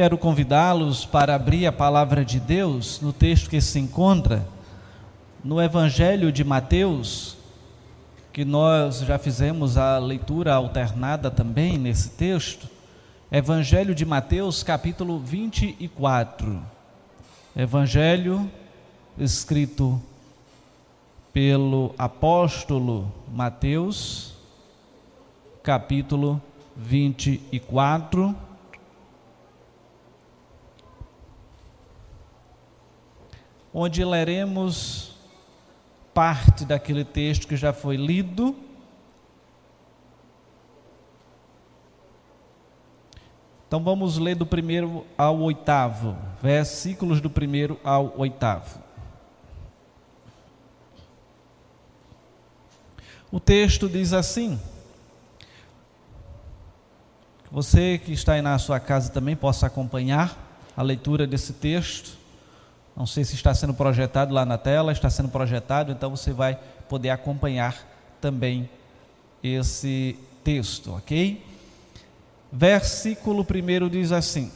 quero convidá-los para abrir a palavra de Deus no texto que se encontra no Evangelho de Mateus, que nós já fizemos a leitura alternada também nesse texto. Evangelho de Mateus, capítulo 24. Evangelho escrito pelo apóstolo Mateus, capítulo 24. Onde leremos parte daquele texto que já foi lido. Então vamos ler do primeiro ao oitavo, versículos do primeiro ao oitavo. O texto diz assim: você que está aí na sua casa também possa acompanhar a leitura desse texto. Não sei se está sendo projetado lá na tela, está sendo projetado, então você vai poder acompanhar também esse texto, ok? Versículo 1 diz assim: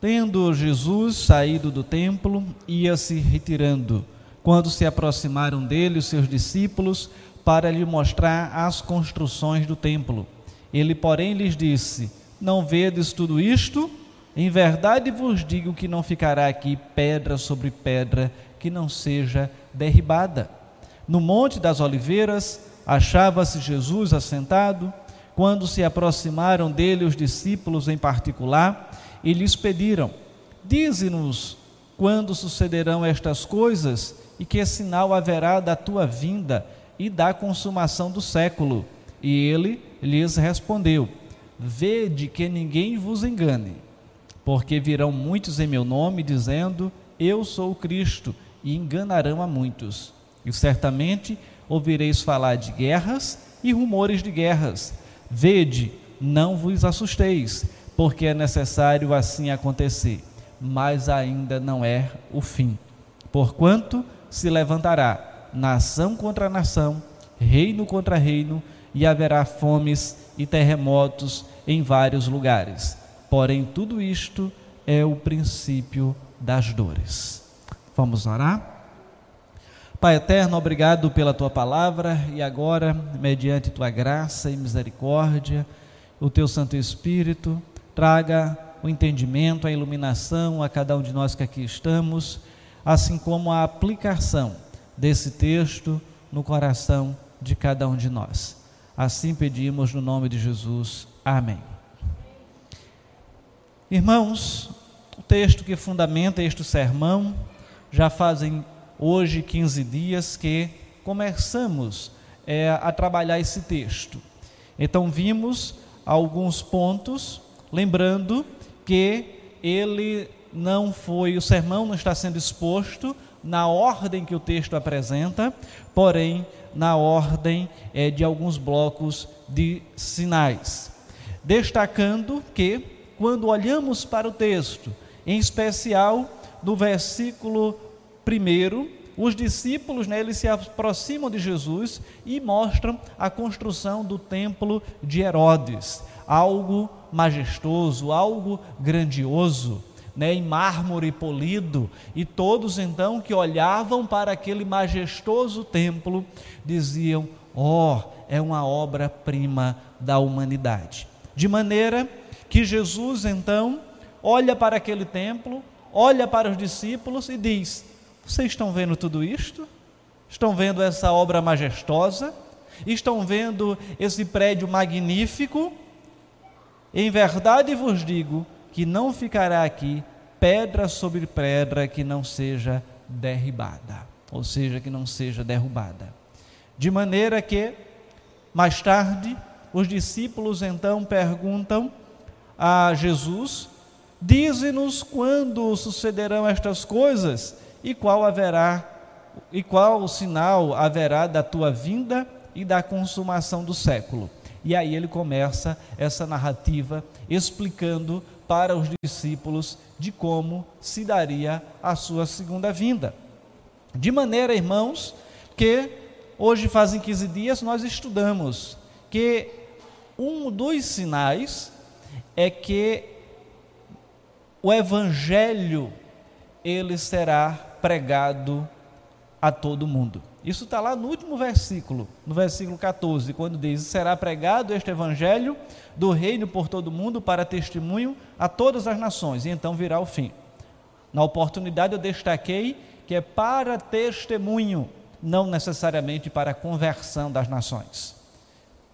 Tendo Jesus saído do templo, ia se retirando. Quando se aproximaram dele os seus discípulos, para lhe mostrar as construções do templo. Ele, porém, lhes disse: Não vedes tudo isto? Em verdade vos digo que não ficará aqui pedra sobre pedra que não seja derribada. No Monte das Oliveiras achava-se Jesus assentado. Quando se aproximaram dele os discípulos em particular, e lhes pediram: Dize-nos quando sucederão estas coisas e que sinal haverá da tua vinda e da consumação do século. E ele lhes respondeu: Vede que ninguém vos engane, porque virão muitos em meu nome, dizendo: Eu sou o Cristo, e enganarão a muitos. E certamente ouvireis falar de guerras e rumores de guerras. Vede, não vos assusteis, porque é necessário assim acontecer, mas ainda não é o fim. Porquanto se levantará nação contra nação, reino contra reino, e haverá fomes e terremotos em vários lugares. Porém, tudo isto é o princípio das dores. Vamos orar? Pai eterno, obrigado pela tua palavra e agora, mediante tua graça e misericórdia, o teu Santo Espírito traga o entendimento, a iluminação a cada um de nós que aqui estamos, assim como a aplicação desse texto no coração de cada um de nós. Assim pedimos no nome de Jesus. Amém. Irmãos, o texto que fundamenta este sermão, já fazem hoje 15 dias que começamos é, a trabalhar esse texto. Então, vimos alguns pontos, lembrando que ele não foi, o sermão não está sendo exposto na ordem que o texto apresenta, porém na ordem é, de alguns blocos de sinais. Destacando que, quando olhamos para o texto, em especial no versículo 1, os discípulos né, eles se aproximam de Jesus e mostram a construção do templo de Herodes, algo majestoso, algo grandioso né, em mármore polido, e todos então que olhavam para aquele majestoso templo diziam: Ó, oh, é uma obra-prima da humanidade. De maneira que Jesus então olha para aquele templo, olha para os discípulos e diz: Vocês estão vendo tudo isto? Estão vendo essa obra majestosa? Estão vendo esse prédio magnífico? Em verdade vos digo que não ficará aqui pedra sobre pedra que não seja derribada, ou seja, que não seja derrubada. De maneira que, mais tarde, os discípulos então perguntam a Jesus: Dize-nos quando sucederão estas coisas e qual haverá e qual sinal haverá da tua vinda e da consumação do século. E aí ele começa essa narrativa explicando para os discípulos de como se daria a sua segunda vinda. De maneira, irmãos, que hoje fazem 15 dias nós estudamos que um dos sinais é que o evangelho ele será pregado a todo mundo. Isso está lá no último versículo, no versículo 14, quando diz: Será pregado este evangelho do reino por todo mundo para testemunho a todas as nações, e então virá o fim. Na oportunidade eu destaquei que é para testemunho, não necessariamente para conversão das nações.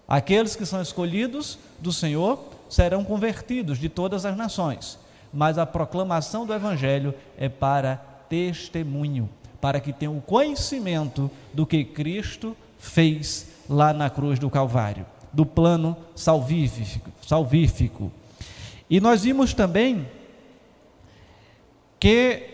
Aqueles que são escolhidos do Senhor serão convertidos de todas as nações, mas a proclamação do Evangelho é para testemunho, para que tenham conhecimento do que Cristo fez lá na cruz do Calvário, do plano salvífico. salvífico. E nós vimos também que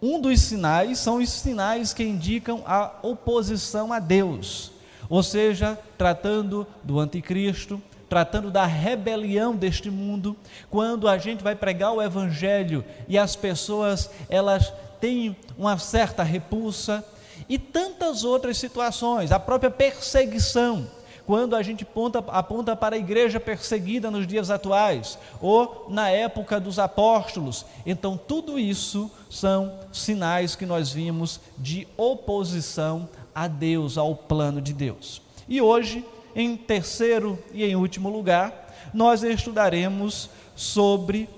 um dos sinais são os sinais que indicam a oposição a Deus, ou seja, tratando do anticristo, tratando da rebelião deste mundo, quando a gente vai pregar o evangelho e as pessoas elas têm uma certa repulsa e tantas outras situações, a própria perseguição, quando a gente aponta, aponta para a igreja perseguida nos dias atuais, ou na época dos apóstolos. Então, tudo isso são sinais que nós vimos de oposição a Deus, ao plano de Deus. E hoje em terceiro e em último lugar, nós estudaremos sobre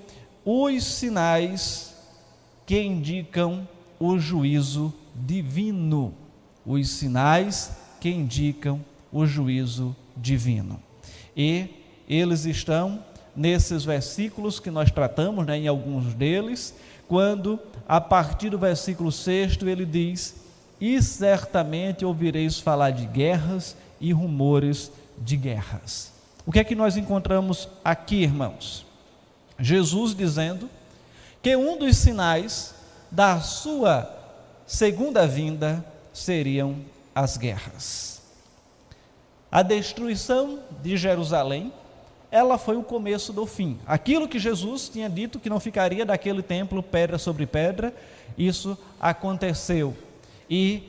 os sinais que indicam o juízo divino. Os sinais que indicam o juízo divino. E eles estão nesses versículos que nós tratamos, né, em alguns deles, quando a partir do versículo 6 ele diz: E certamente ouvireis falar de guerras e rumores de guerras. O que é que nós encontramos aqui, irmãos? Jesus dizendo que um dos sinais da sua segunda vinda seriam as guerras. A destruição de Jerusalém, ela foi o começo do fim. Aquilo que Jesus tinha dito que não ficaria daquele templo pedra sobre pedra, isso aconteceu. E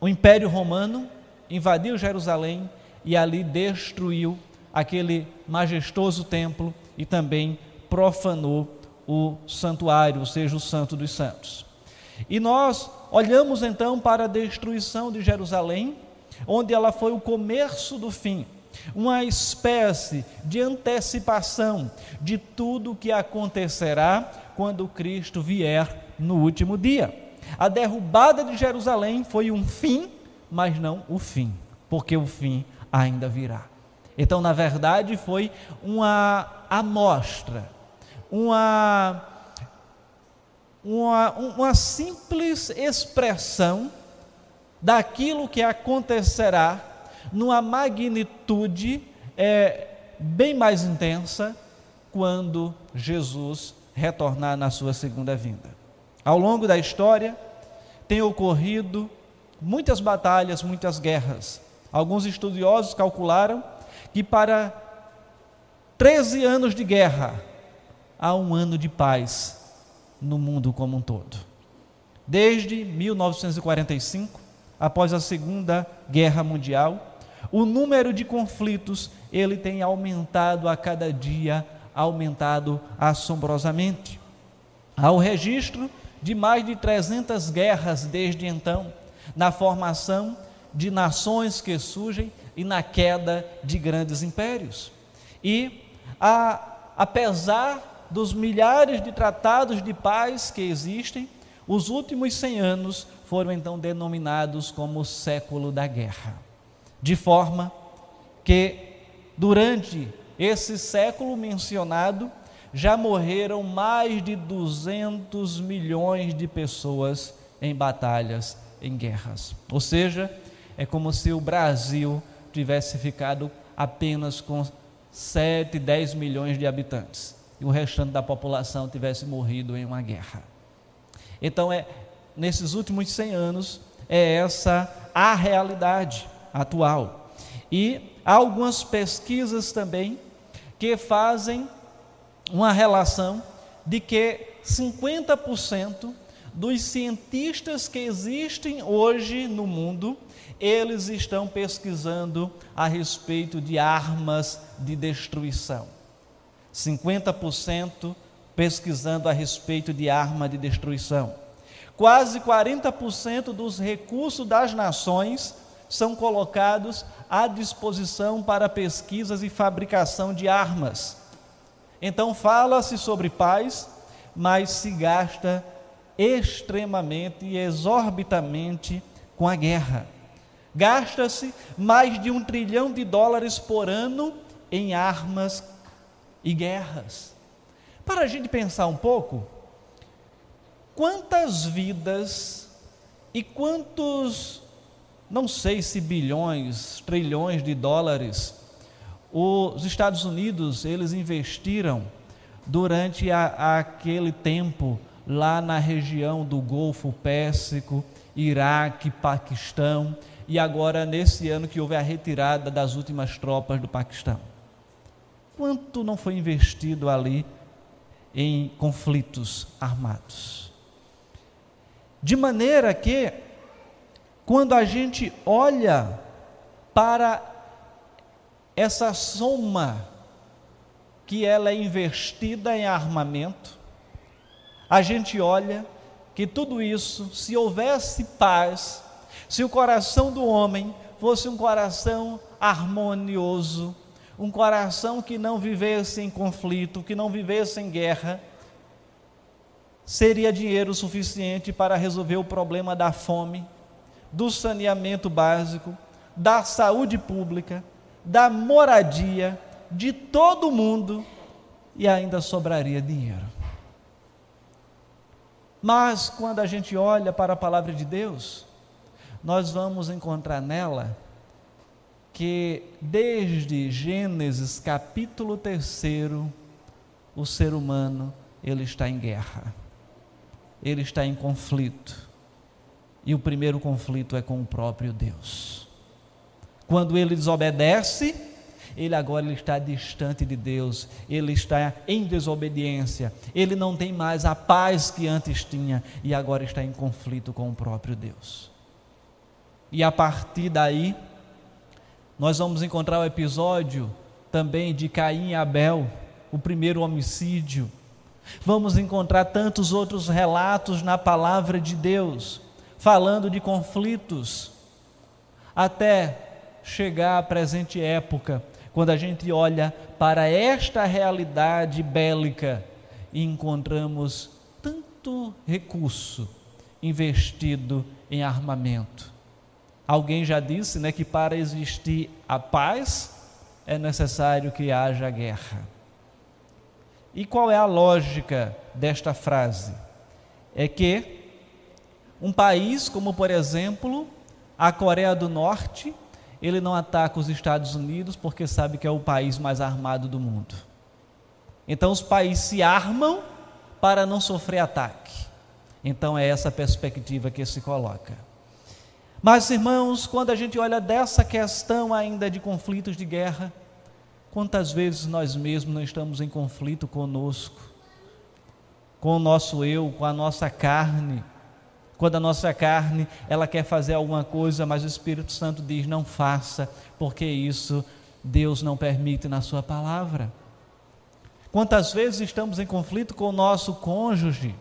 o Império Romano invadiu Jerusalém e ali destruiu aquele majestoso templo e também profanou o santuário, ou seja, o Santo dos Santos. E nós olhamos então para a destruição de Jerusalém, onde ela foi o começo do fim, uma espécie de antecipação de tudo que acontecerá quando Cristo vier no último dia. A derrubada de Jerusalém foi um fim mas não o fim, porque o fim ainda virá. Então, na verdade, foi uma amostra, uma, uma, uma simples expressão daquilo que acontecerá numa magnitude é, bem mais intensa quando Jesus retornar na sua segunda vinda. Ao longo da história, tem ocorrido muitas batalhas, muitas guerras. Alguns estudiosos calcularam que para 13 anos de guerra há um ano de paz no mundo como um todo. Desde 1945, após a Segunda Guerra Mundial, o número de conflitos ele tem aumentado a cada dia, aumentado assombrosamente. Há o registro de mais de 300 guerras desde então na formação de nações que surgem e na queda de grandes impérios. E, a, apesar dos milhares de tratados de paz que existem, os últimos 100 anos foram então denominados como o século da guerra. De forma que, durante esse século mencionado, já morreram mais de 200 milhões de pessoas em batalhas em guerras. Ou seja, é como se o Brasil tivesse ficado apenas com 7, 10 milhões de habitantes e o restante da população tivesse morrido em uma guerra. Então, é, nesses últimos 100 anos, é essa a realidade atual. E há algumas pesquisas também que fazem uma relação de que 50% dos cientistas que existem hoje no mundo, eles estão pesquisando a respeito de armas de destruição. 50% pesquisando a respeito de arma de destruição. Quase 40% dos recursos das nações são colocados à disposição para pesquisas e fabricação de armas. Então fala-se sobre paz, mas se gasta extremamente e exorbitamente com a guerra. Gasta-se mais de um trilhão de dólares por ano em armas e guerras. Para a gente pensar um pouco, quantas vidas e quantos, não sei se bilhões, trilhões de dólares, os Estados Unidos eles investiram durante a, aquele tempo lá na região do Golfo Pérsico, Iraque, Paquistão e agora nesse ano que houve a retirada das últimas tropas do Paquistão. Quanto não foi investido ali em conflitos armados? De maneira que, quando a gente olha para essa soma que ela é investida em armamento, a gente olha que tudo isso, se houvesse paz, se o coração do homem fosse um coração harmonioso, um coração que não vivesse em conflito, que não vivesse em guerra, seria dinheiro suficiente para resolver o problema da fome, do saneamento básico, da saúde pública, da moradia de todo mundo e ainda sobraria dinheiro. Mas quando a gente olha para a palavra de Deus, nós vamos encontrar nela que desde Gênesis capítulo 3, o ser humano ele está em guerra. Ele está em conflito. E o primeiro conflito é com o próprio Deus. Quando ele desobedece, ele agora ele está distante de Deus, ele está em desobediência, ele não tem mais a paz que antes tinha e agora está em conflito com o próprio Deus. E a partir daí, nós vamos encontrar o episódio também de Caim e Abel, o primeiro homicídio. Vamos encontrar tantos outros relatos na palavra de Deus, falando de conflitos, até chegar à presente época, quando a gente olha para esta realidade bélica e encontramos tanto recurso investido em armamento. Alguém já disse né, que para existir a paz é necessário que haja guerra. E qual é a lógica desta frase? É que um país como, por exemplo, a Coreia do Norte, ele não ataca os Estados Unidos porque sabe que é o país mais armado do mundo. Então os países se armam para não sofrer ataque. Então é essa perspectiva que se coloca. Mas irmãos, quando a gente olha dessa questão ainda de conflitos de guerra, quantas vezes nós mesmos não estamos em conflito conosco, com o nosso eu, com a nossa carne, quando a nossa carne, ela quer fazer alguma coisa, mas o Espírito Santo diz: não faça, porque isso Deus não permite na Sua palavra. Quantas vezes estamos em conflito com o nosso cônjuge,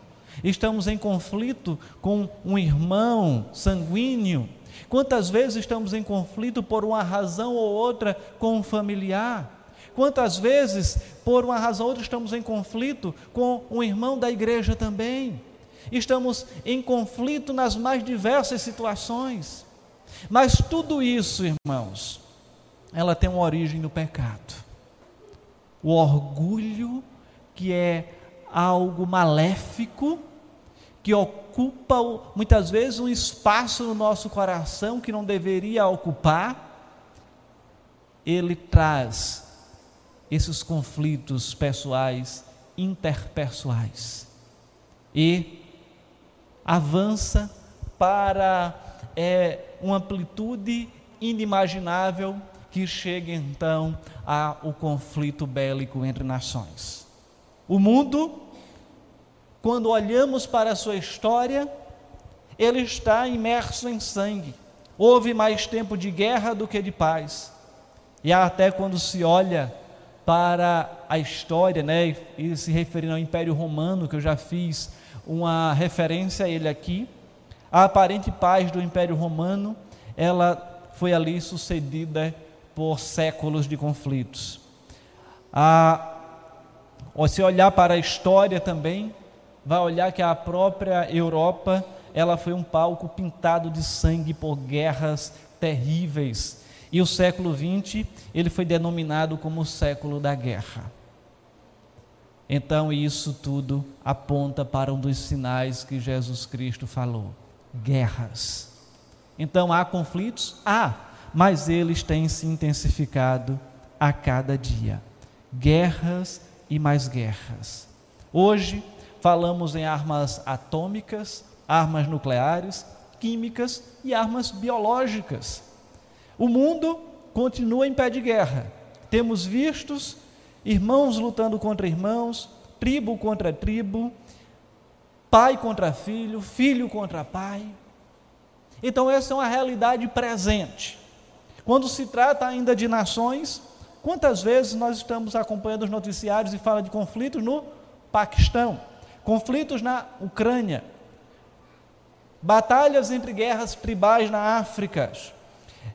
estamos em conflito com um irmão sanguíneo, quantas vezes estamos em conflito por uma razão ou outra com um familiar, quantas vezes, por uma razão ou outra, estamos em conflito com um irmão da igreja também estamos em conflito nas mais diversas situações. Mas tudo isso, irmãos, ela tem uma origem no pecado. O orgulho, que é algo maléfico, que ocupa muitas vezes um espaço no nosso coração que não deveria ocupar, ele traz esses conflitos pessoais, interpessoais. E avança para é, uma amplitude inimaginável que chega então ao conflito bélico entre nações. O mundo, quando olhamos para a sua história, ele está imerso em sangue. Houve mais tempo de guerra do que de paz. E até quando se olha para a história, né, e se referindo ao Império Romano, que eu já fiz uma referência a ele aqui, a aparente paz do Império Romano, ela foi ali sucedida por séculos de conflitos. A, se olhar para a história também, vai olhar que a própria Europa, ela foi um palco pintado de sangue por guerras terríveis, e o século XX, ele foi denominado como o século da guerra. Então, isso tudo aponta para um dos sinais que Jesus Cristo falou: guerras. Então, há conflitos? Há, mas eles têm se intensificado a cada dia. Guerras e mais guerras. Hoje, falamos em armas atômicas, armas nucleares, químicas e armas biológicas. O mundo continua em pé de guerra. Temos vistos irmãos lutando contra irmãos, tribo contra tribo, pai contra filho, filho contra pai. Então, essa é uma realidade presente. Quando se trata ainda de nações, quantas vezes nós estamos acompanhando os noticiários e fala de conflitos no Paquistão, conflitos na Ucrânia, batalhas entre guerras tribais na África,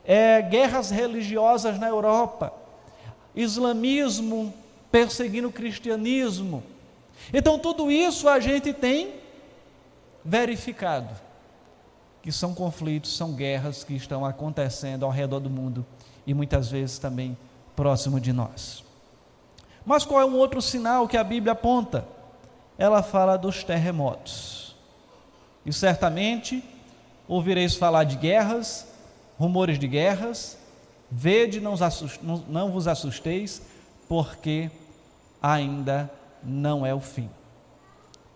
é, guerras religiosas na Europa, islamismo perseguindo o cristianismo. Então, tudo isso a gente tem verificado que são conflitos, são guerras que estão acontecendo ao redor do mundo e muitas vezes também próximo de nós. Mas qual é um outro sinal que a Bíblia aponta? Ela fala dos terremotos. E certamente ouvireis falar de guerras, rumores de guerras, vede, não, não, vos assusteis, porque ainda não é o fim.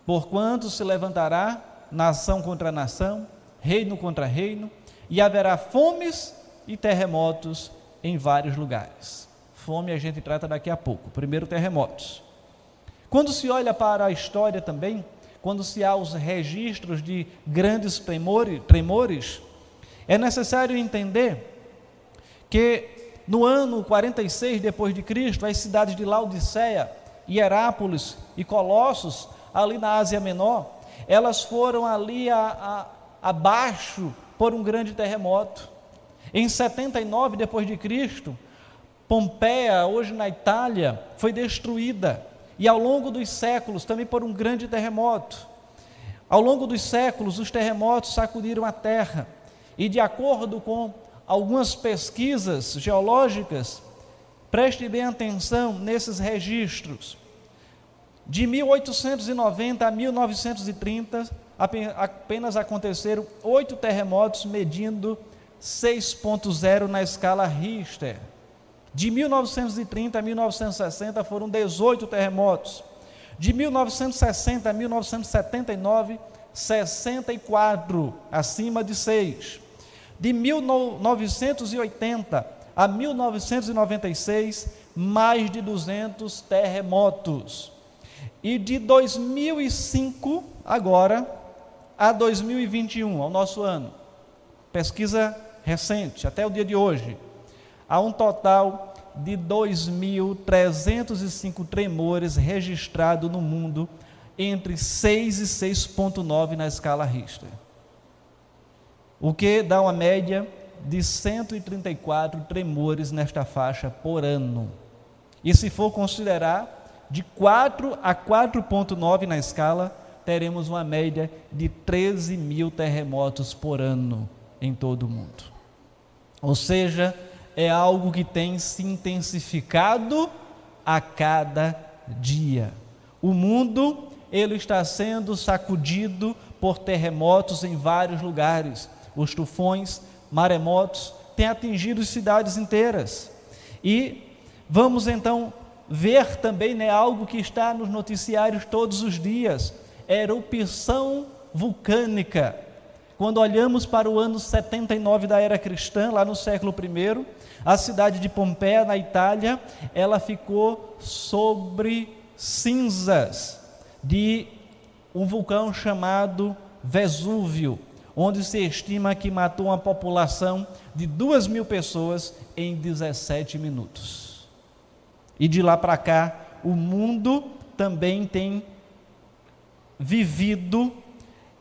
Porquanto se levantará nação contra nação, reino contra reino, e haverá fomes e terremotos em vários lugares. Fome a gente trata daqui a pouco. Primeiro, terremotos. Quando se olha para a história também, quando se há os registros de grandes tremores, é necessário entender que no ano 46 depois de Cristo, as cidades de Laodiceia, Hierápolis e Colossos, ali na Ásia Menor, elas foram ali a, a, abaixo por um grande terremoto. Em 79 depois de Cristo, Pompeia, hoje na Itália, foi destruída e ao longo dos séculos também por um grande terremoto. Ao longo dos séculos, os terremotos sacudiram a terra e de acordo com algumas pesquisas geológicas, preste bem atenção nesses registros. De 1890 a 1930, apenas aconteceram oito terremotos medindo 6.0 na escala Richter. De 1930 a 1960 foram 18 terremotos. De 1960 a 1979, 64, acima de 6 de 1980 a 1996, mais de 200 terremotos. E de 2005 agora a 2021, ao nosso ano, pesquisa recente, até o dia de hoje, há um total de 2.305 tremores registrados no mundo entre 6 e 6.9 na escala Richter o que dá uma média de 134 tremores nesta faixa por ano. E se for considerar de 4 a 4,9 na escala, teremos uma média de 13 mil terremotos por ano em todo o mundo. Ou seja, é algo que tem se intensificado a cada dia. O mundo ele está sendo sacudido por terremotos em vários lugares os tufões, maremotos, têm atingido cidades inteiras. E vamos então ver também né, algo que está nos noticiários todos os dias: erupção vulcânica. Quando olhamos para o ano 79 da era cristã, lá no século I, a cidade de Pompeia, na Itália, ela ficou sobre cinzas de um vulcão chamado Vesúvio onde se estima que matou uma população de duas mil pessoas em 17 minutos. E de lá para cá, o mundo também tem vivido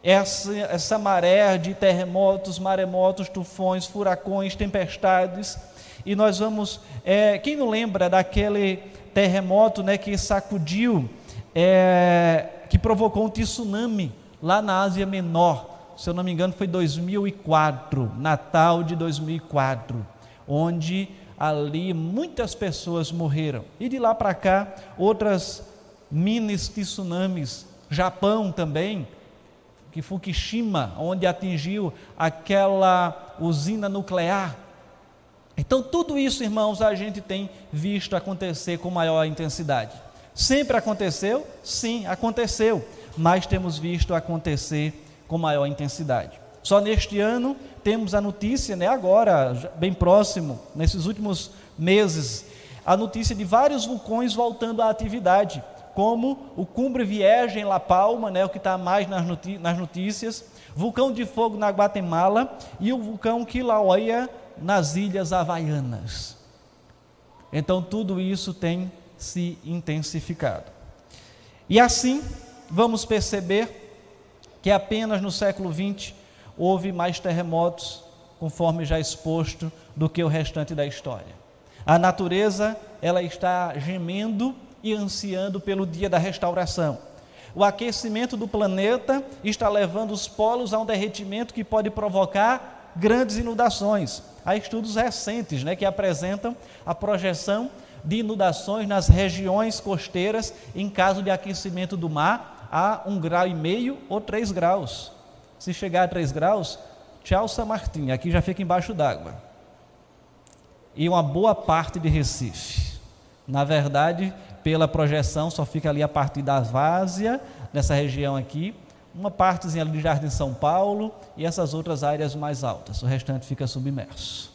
essa, essa maré de terremotos, maremotos, tufões, furacões, tempestades. E nós vamos. É, quem não lembra daquele terremoto né, que sacudiu, é, que provocou um tsunami lá na Ásia Menor? Se eu não me engano, foi 2004, Natal de 2004, onde ali muitas pessoas morreram. E de lá para cá, outras mini tsunamis. Japão também, que Fukushima, onde atingiu aquela usina nuclear. Então, tudo isso, irmãos, a gente tem visto acontecer com maior intensidade. Sempre aconteceu? Sim, aconteceu, mas temos visto acontecer com maior intensidade. Só neste ano temos a notícia, né, agora, bem próximo, nesses últimos meses, a notícia de vários vulcões voltando à atividade, como o Cumbre Vierge em La Palma, né, o que está mais nas notícias, vulcão de fogo na Guatemala e o vulcão Kilauea nas Ilhas Havaianas. Então tudo isso tem se intensificado. E assim, vamos perceber que apenas no século XX houve mais terremotos, conforme já exposto, do que o restante da história. A natureza, ela está gemendo e ansiando pelo dia da restauração. O aquecimento do planeta está levando os polos a um derretimento que pode provocar grandes inundações. Há estudos recentes né, que apresentam a projeção de inundações nas regiões costeiras em caso de aquecimento do mar a um grau e meio ou três graus. Se chegar a 3 graus, tchau São Martim, aqui já fica embaixo d'água. E uma boa parte de Recife. Na verdade, pela projeção, só fica ali a partir da Várzea, nessa região aqui, uma partezinha ali de Jardim São Paulo e essas outras áreas mais altas. O restante fica submerso.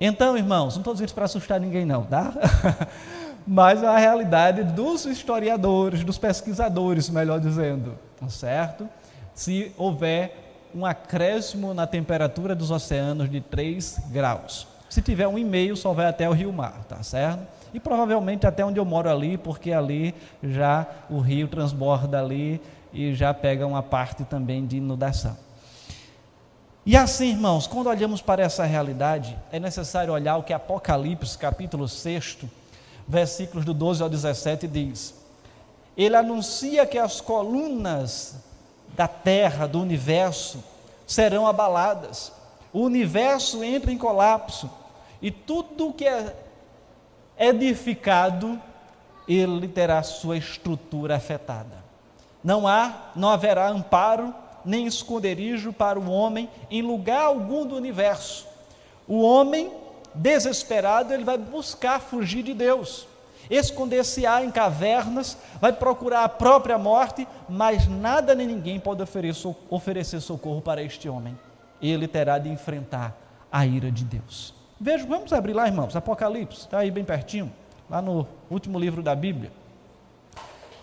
Então, irmãos, não estou dizendo para assustar ninguém, não, tá? Mas a realidade dos historiadores, dos pesquisadores, melhor dizendo certo? Se houver um acréscimo na temperatura dos oceanos de 3 graus. Se tiver um e meio, só vai até o rio mar, tá certo? E provavelmente até onde eu moro ali, porque ali já o rio transborda ali e já pega uma parte também de inundação. E assim, irmãos, quando olhamos para essa realidade, é necessário olhar o que Apocalipse, capítulo 6, versículos do 12 ao 17 diz: ele anuncia que as colunas da terra, do universo, serão abaladas. O universo entra em colapso e tudo que é edificado, ele terá sua estrutura afetada. Não há, não haverá amparo nem esconderijo para o homem em lugar algum do universo. O homem desesperado, ele vai buscar fugir de Deus esconder-se-á em cavernas, vai procurar a própria morte, mas nada nem ninguém pode oferecer socorro para este homem. Ele terá de enfrentar a ira de Deus. Veja, vamos abrir lá, irmãos, Apocalipse, está aí bem pertinho, lá no último livro da Bíblia,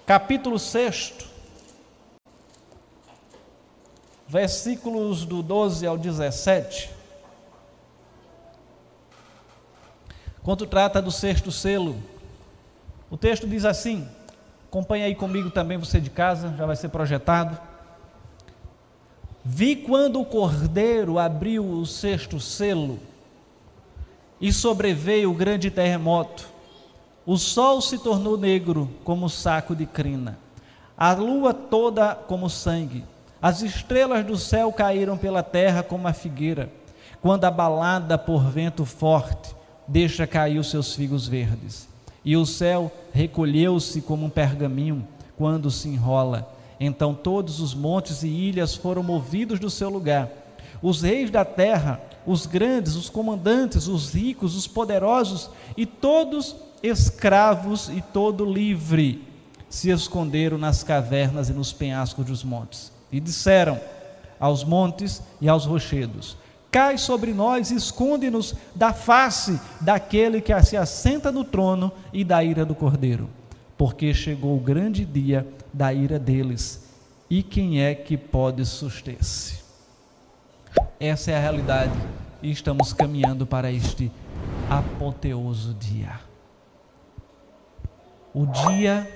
capítulo 6, versículos do 12 ao 17. Quando trata do sexto selo, o texto diz assim: acompanha aí comigo também, você de casa, já vai ser projetado. Vi quando o cordeiro abriu o sexto selo e sobreveio o grande terremoto. O sol se tornou negro como saco de crina, a lua toda como sangue. As estrelas do céu caíram pela terra como a figueira, quando abalada por vento forte, deixa cair os seus figos verdes. E o céu recolheu-se como um pergaminho quando se enrola. Então todos os montes e ilhas foram movidos do seu lugar. Os reis da terra, os grandes, os comandantes, os ricos, os poderosos e todos escravos e todo livre se esconderam nas cavernas e nos penhascos dos montes. E disseram aos montes e aos rochedos: cai sobre nós, esconde-nos da face daquele que se assenta no trono e da ira do cordeiro, porque chegou o grande dia da ira deles, e quem é que pode suster-se? Essa é a realidade e estamos caminhando para este apoteoso dia. O dia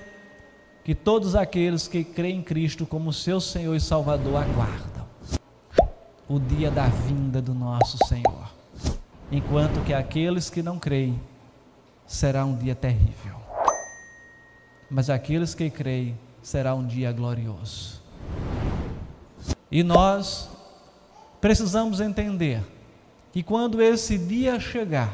que todos aqueles que creem em Cristo como seu Senhor e Salvador aguardam. O dia da vinda do nosso Senhor. Enquanto que aqueles que não creem será um dia terrível. Mas aqueles que creem será um dia glorioso. E nós precisamos entender que quando esse dia chegar,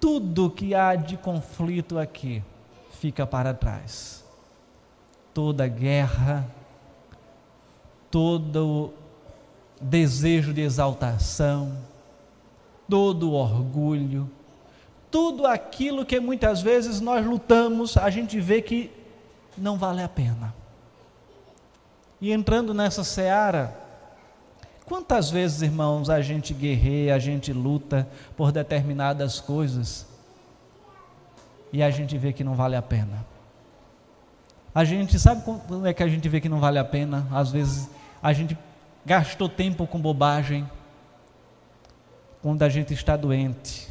tudo que há de conflito aqui fica para trás. Toda guerra, todo desejo de exaltação, todo orgulho, tudo aquilo que muitas vezes nós lutamos, a gente vê que não vale a pena. E entrando nessa seara, quantas vezes, irmãos, a gente guerreia, a gente luta por determinadas coisas e a gente vê que não vale a pena. A gente sabe como é que a gente vê que não vale a pena? Às vezes a gente gastou tempo com bobagem quando a gente está doente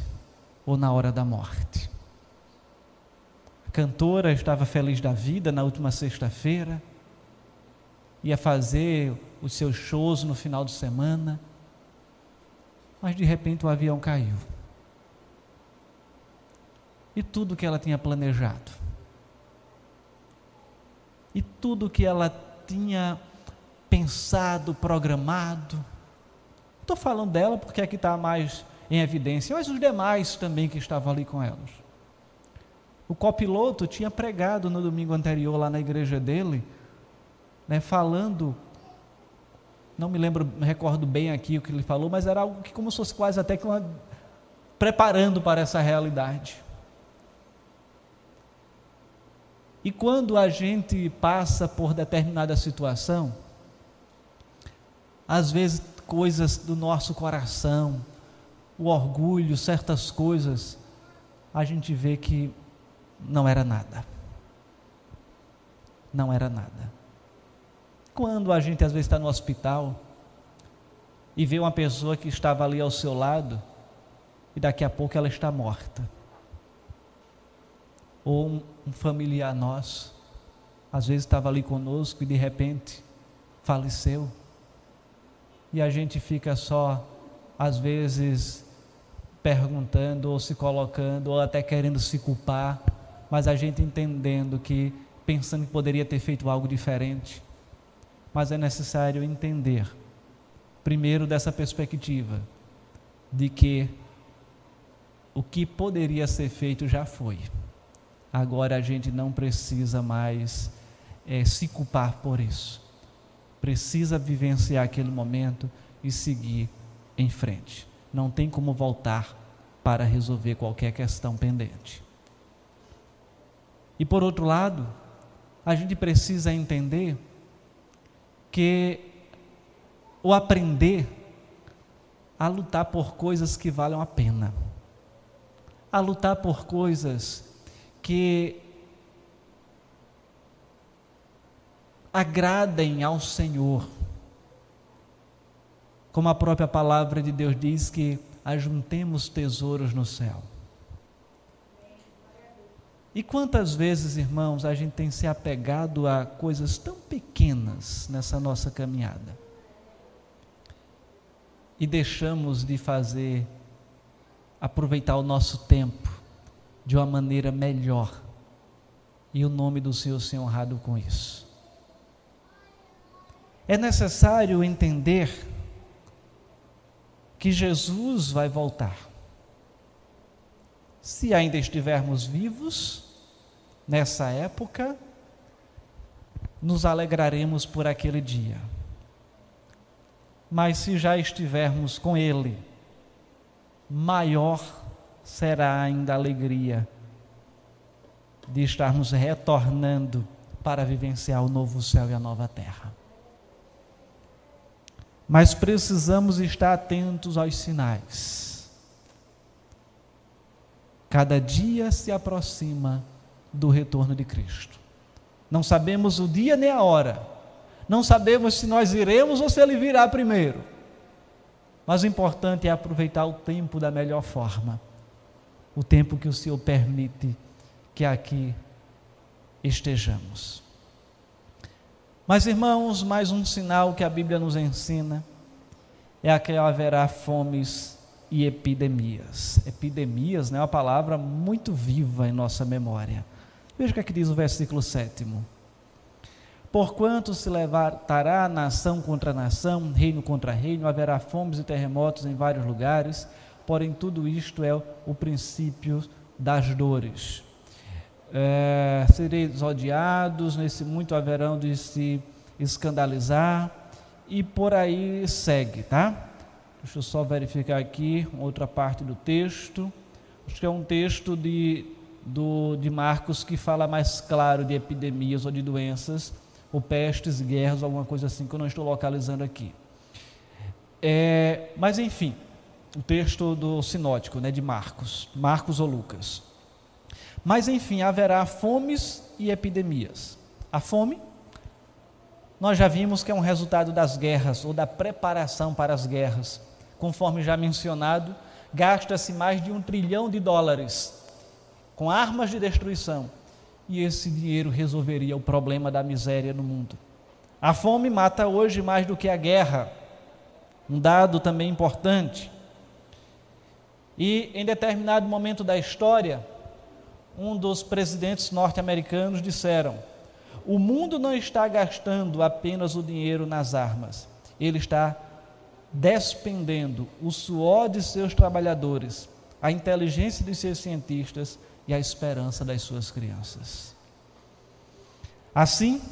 ou na hora da morte. A cantora estava feliz da vida na última sexta-feira, ia fazer os seus shows no final de semana, mas de repente o avião caiu e tudo que ela tinha planejado. E tudo que ela tinha pensado, programado. Estou falando dela porque aqui está mais em evidência, mas os demais também que estavam ali com elas. O copiloto tinha pregado no domingo anterior lá na igreja dele, né, falando, não me lembro, recordo bem aqui o que ele falou, mas era algo que como se fosse quase até que uma, preparando para essa realidade. E quando a gente passa por determinada situação, às vezes coisas do nosso coração, o orgulho, certas coisas, a gente vê que não era nada. Não era nada. Quando a gente às vezes está no hospital e vê uma pessoa que estava ali ao seu lado e daqui a pouco ela está morta ou um, um familiar nosso, às vezes estava ali conosco e de repente faleceu. E a gente fica só, às vezes, perguntando ou se colocando ou até querendo se culpar, mas a gente entendendo que, pensando que poderia ter feito algo diferente. Mas é necessário entender, primeiro, dessa perspectiva, de que o que poderia ser feito já foi. Agora a gente não precisa mais é, se culpar por isso. Precisa vivenciar aquele momento e seguir em frente. Não tem como voltar para resolver qualquer questão pendente. E por outro lado, a gente precisa entender que o aprender a lutar por coisas que valham a pena, a lutar por coisas que agradem ao Senhor. Como a própria palavra de Deus diz que ajuntemos tesouros no céu. E quantas vezes, irmãos, a gente tem se apegado a coisas tão pequenas nessa nossa caminhada e deixamos de fazer, aproveitar o nosso tempo de uma maneira melhor e o nome do Senhor ser honrado com isso. É necessário entender que Jesus vai voltar. Se ainda estivermos vivos nessa época, nos alegraremos por aquele dia. Mas se já estivermos com Ele, maior será ainda a alegria de estarmos retornando para vivenciar o novo céu e a nova terra. Mas precisamos estar atentos aos sinais. Cada dia se aproxima do retorno de Cristo. Não sabemos o dia nem a hora. Não sabemos se nós iremos ou se ele virá primeiro. Mas o importante é aproveitar o tempo da melhor forma. O tempo que o Senhor permite que aqui estejamos. Mas, irmãos, mais um sinal que a Bíblia nos ensina é que haverá fomes e epidemias. Epidemias né, é uma palavra muito viva em nossa memória. Veja o que, é que diz o versículo 7. Porquanto se levantará nação contra nação, reino contra reino, haverá fomes e terremotos em vários lugares, porém tudo isto é o princípio das dores. É, sereis odiados, nesse muito haverão de se escandalizar, e por aí segue, tá? Deixa eu só verificar aqui outra parte do texto. Acho que é um texto de, do, de Marcos que fala mais claro de epidemias ou de doenças ou pestes, guerras, alguma coisa assim que eu não estou localizando aqui. É, mas enfim, o texto do sinótico, né, de Marcos, Marcos ou Lucas. Mas enfim, haverá fomes e epidemias. A fome, nós já vimos que é um resultado das guerras ou da preparação para as guerras. Conforme já mencionado, gasta-se mais de um trilhão de dólares com armas de destruição e esse dinheiro resolveria o problema da miséria no mundo. A fome mata hoje mais do que a guerra, um dado também importante. E em determinado momento da história, um dos presidentes norte-americanos disseram: o mundo não está gastando apenas o dinheiro nas armas, ele está despendendo o suor de seus trabalhadores, a inteligência de seus cientistas e a esperança das suas crianças. Assim,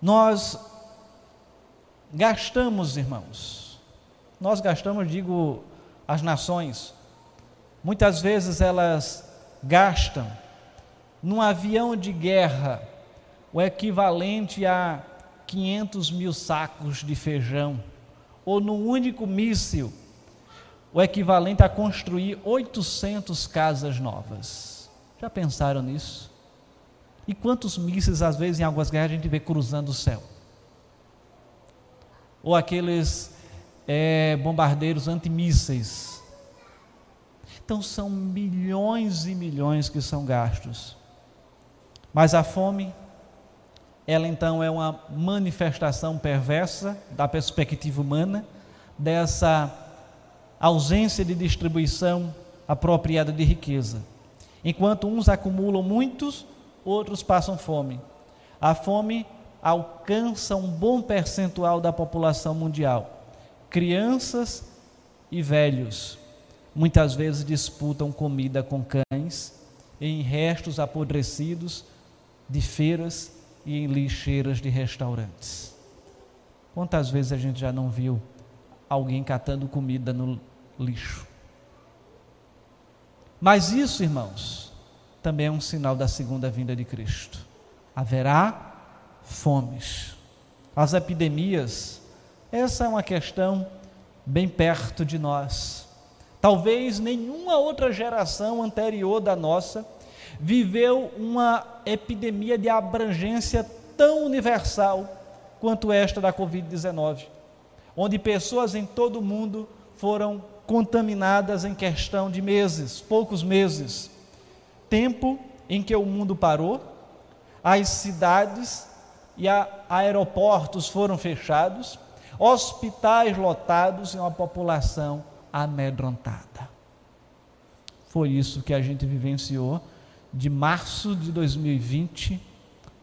nós gastamos, irmãos, nós gastamos, digo, as nações, muitas vezes elas gastam num avião de guerra o equivalente a 500 mil sacos de feijão, ou num único míssil o equivalente a construir 800 casas novas. Já pensaram nisso? E quantos mísseis, às vezes, em algumas guerras, a gente vê cruzando o céu? Ou aqueles é, bombardeiros antimísseis. Então, são milhões e milhões que são gastos. Mas a fome, ela então é uma manifestação perversa da perspectiva humana dessa ausência de distribuição apropriada de riqueza. Enquanto uns acumulam muitos, outros passam fome. A fome alcança um bom percentual da população mundial. Crianças e velhos muitas vezes disputam comida com cães em restos apodrecidos de feiras e em lixeiras de restaurantes. Quantas vezes a gente já não viu alguém catando comida no lixo. Mas isso, irmãos, também é um sinal da segunda vinda de Cristo. Haverá fomes. As epidemias, essa é uma questão bem perto de nós. Talvez nenhuma outra geração anterior da nossa viveu uma epidemia de abrangência tão universal quanto esta da Covid-19 onde pessoas em todo o mundo foram contaminadas em questão de meses, poucos meses. Tempo em que o mundo parou, as cidades e aeroportos foram fechados, hospitais lotados e uma população amedrontada. Foi isso que a gente vivenciou de março de 2020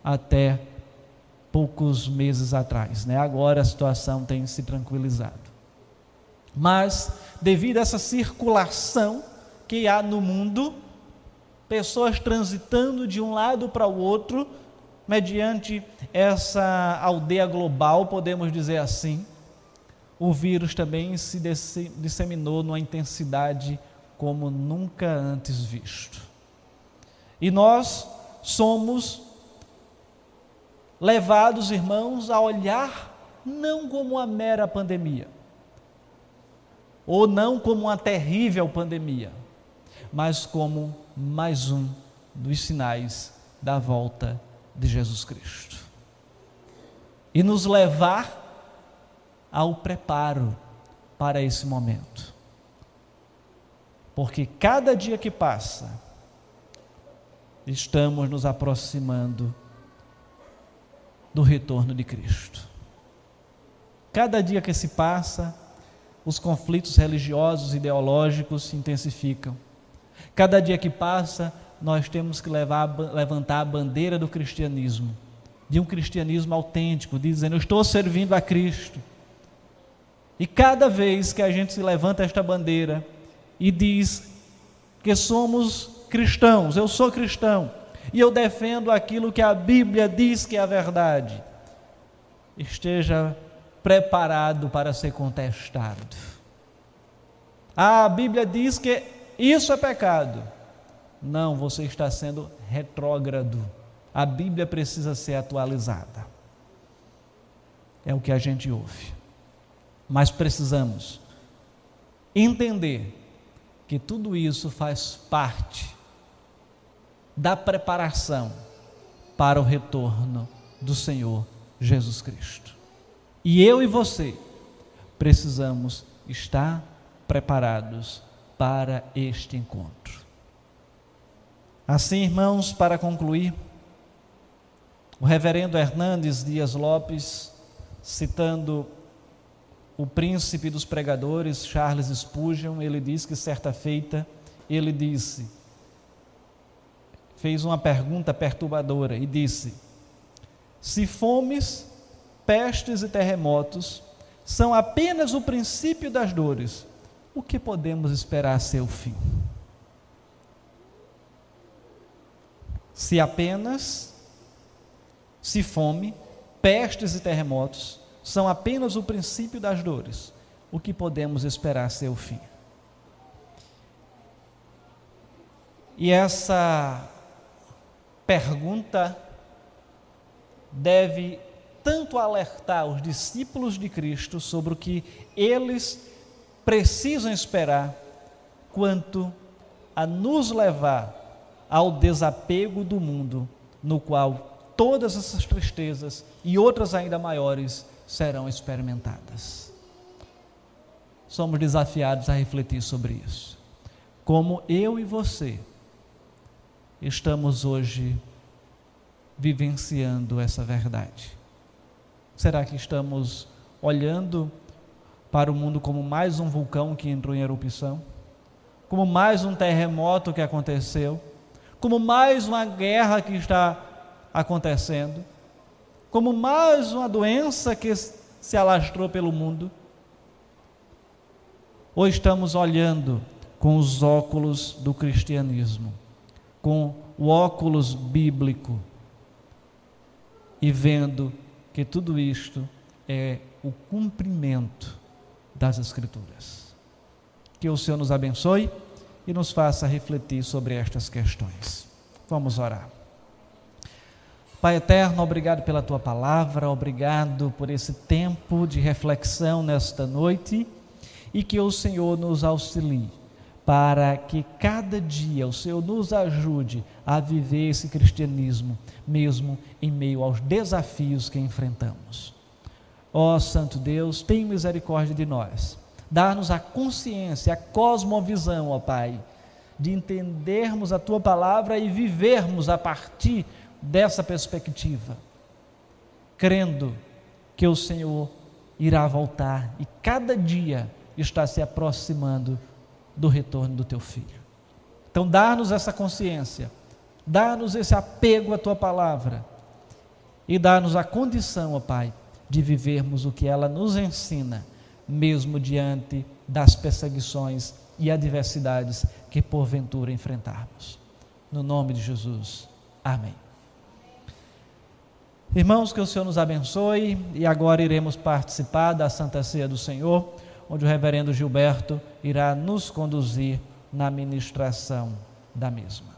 até poucos meses atrás. Né? Agora a situação tem se tranquilizado. Mas, devido a essa circulação que há no mundo, pessoas transitando de um lado para o outro, mediante essa aldeia global, podemos dizer assim, o vírus também se disseminou numa intensidade como nunca antes visto. E nós somos levados, irmãos, a olhar não como uma mera pandemia, ou não como uma terrível pandemia, mas como mais um dos sinais da volta de Jesus Cristo. E nos levar ao preparo para esse momento. Porque cada dia que passa, estamos nos aproximando do retorno de Cristo. Cada dia que se passa, os conflitos religiosos e ideológicos se intensificam. Cada dia que passa, nós temos que levar, levantar a bandeira do cristianismo, de um cristianismo autêntico, dizendo: Eu estou servindo a Cristo. E cada vez que a gente se levanta esta bandeira e diz que somos cristãos, eu sou cristão, e eu defendo aquilo que a Bíblia diz que é a verdade, esteja preparado para ser contestado. Ah, a Bíblia diz que isso é pecado. Não, você está sendo retrógrado. A Bíblia precisa ser atualizada. É o que a gente ouve. Mas precisamos entender que tudo isso faz parte da preparação para o retorno do Senhor Jesus Cristo. E eu e você precisamos estar preparados para este encontro. Assim, irmãos, para concluir, o reverendo Hernandes Dias Lopes, citando o príncipe dos pregadores, Charles Spurgeon, ele diz que certa feita ele disse, fez uma pergunta perturbadora e disse: Se fomes, pestes e terremotos são apenas o princípio das dores, o que podemos esperar ser o fim? Se apenas, se fome, pestes e terremotos são apenas o princípio das dores, o que podemos esperar ser o fim? E essa pergunta deve tanto alertar os discípulos de Cristo sobre o que eles precisam esperar, quanto a nos levar ao desapego do mundo, no qual todas essas tristezas e outras ainda maiores serão experimentadas. Somos desafiados a refletir sobre isso. Como eu e você estamos hoje vivenciando essa verdade? Será que estamos olhando para o mundo como mais um vulcão que entrou em erupção, como mais um terremoto que aconteceu, como mais uma guerra que está acontecendo, como mais uma doença que se alastrou pelo mundo? Ou estamos olhando com os óculos do cristianismo, com o óculos bíblico e vendo que tudo isto é o cumprimento das Escrituras. Que o Senhor nos abençoe e nos faça refletir sobre estas questões. Vamos orar. Pai eterno, obrigado pela tua palavra, obrigado por esse tempo de reflexão nesta noite e que o Senhor nos auxilie para que cada dia o Senhor nos ajude a viver esse cristianismo, mesmo em meio aos desafios que enfrentamos. Ó Santo Deus, tem misericórdia de nós. Dá-nos a consciência, a cosmovisão, ó Pai, de entendermos a tua palavra e vivermos a partir dessa perspectiva, crendo que o Senhor irá voltar e cada dia está se aproximando do retorno do teu filho. Então, dá-nos essa consciência, dá-nos esse apego à tua palavra e dá-nos a condição, ó Pai, de vivermos o que ela nos ensina, mesmo diante das perseguições e adversidades que porventura enfrentarmos. No nome de Jesus. Amém. Irmãos, que o Senhor nos abençoe e agora iremos participar da Santa Ceia do Senhor, onde o reverendo Gilberto irá nos conduzir na ministração da mesma.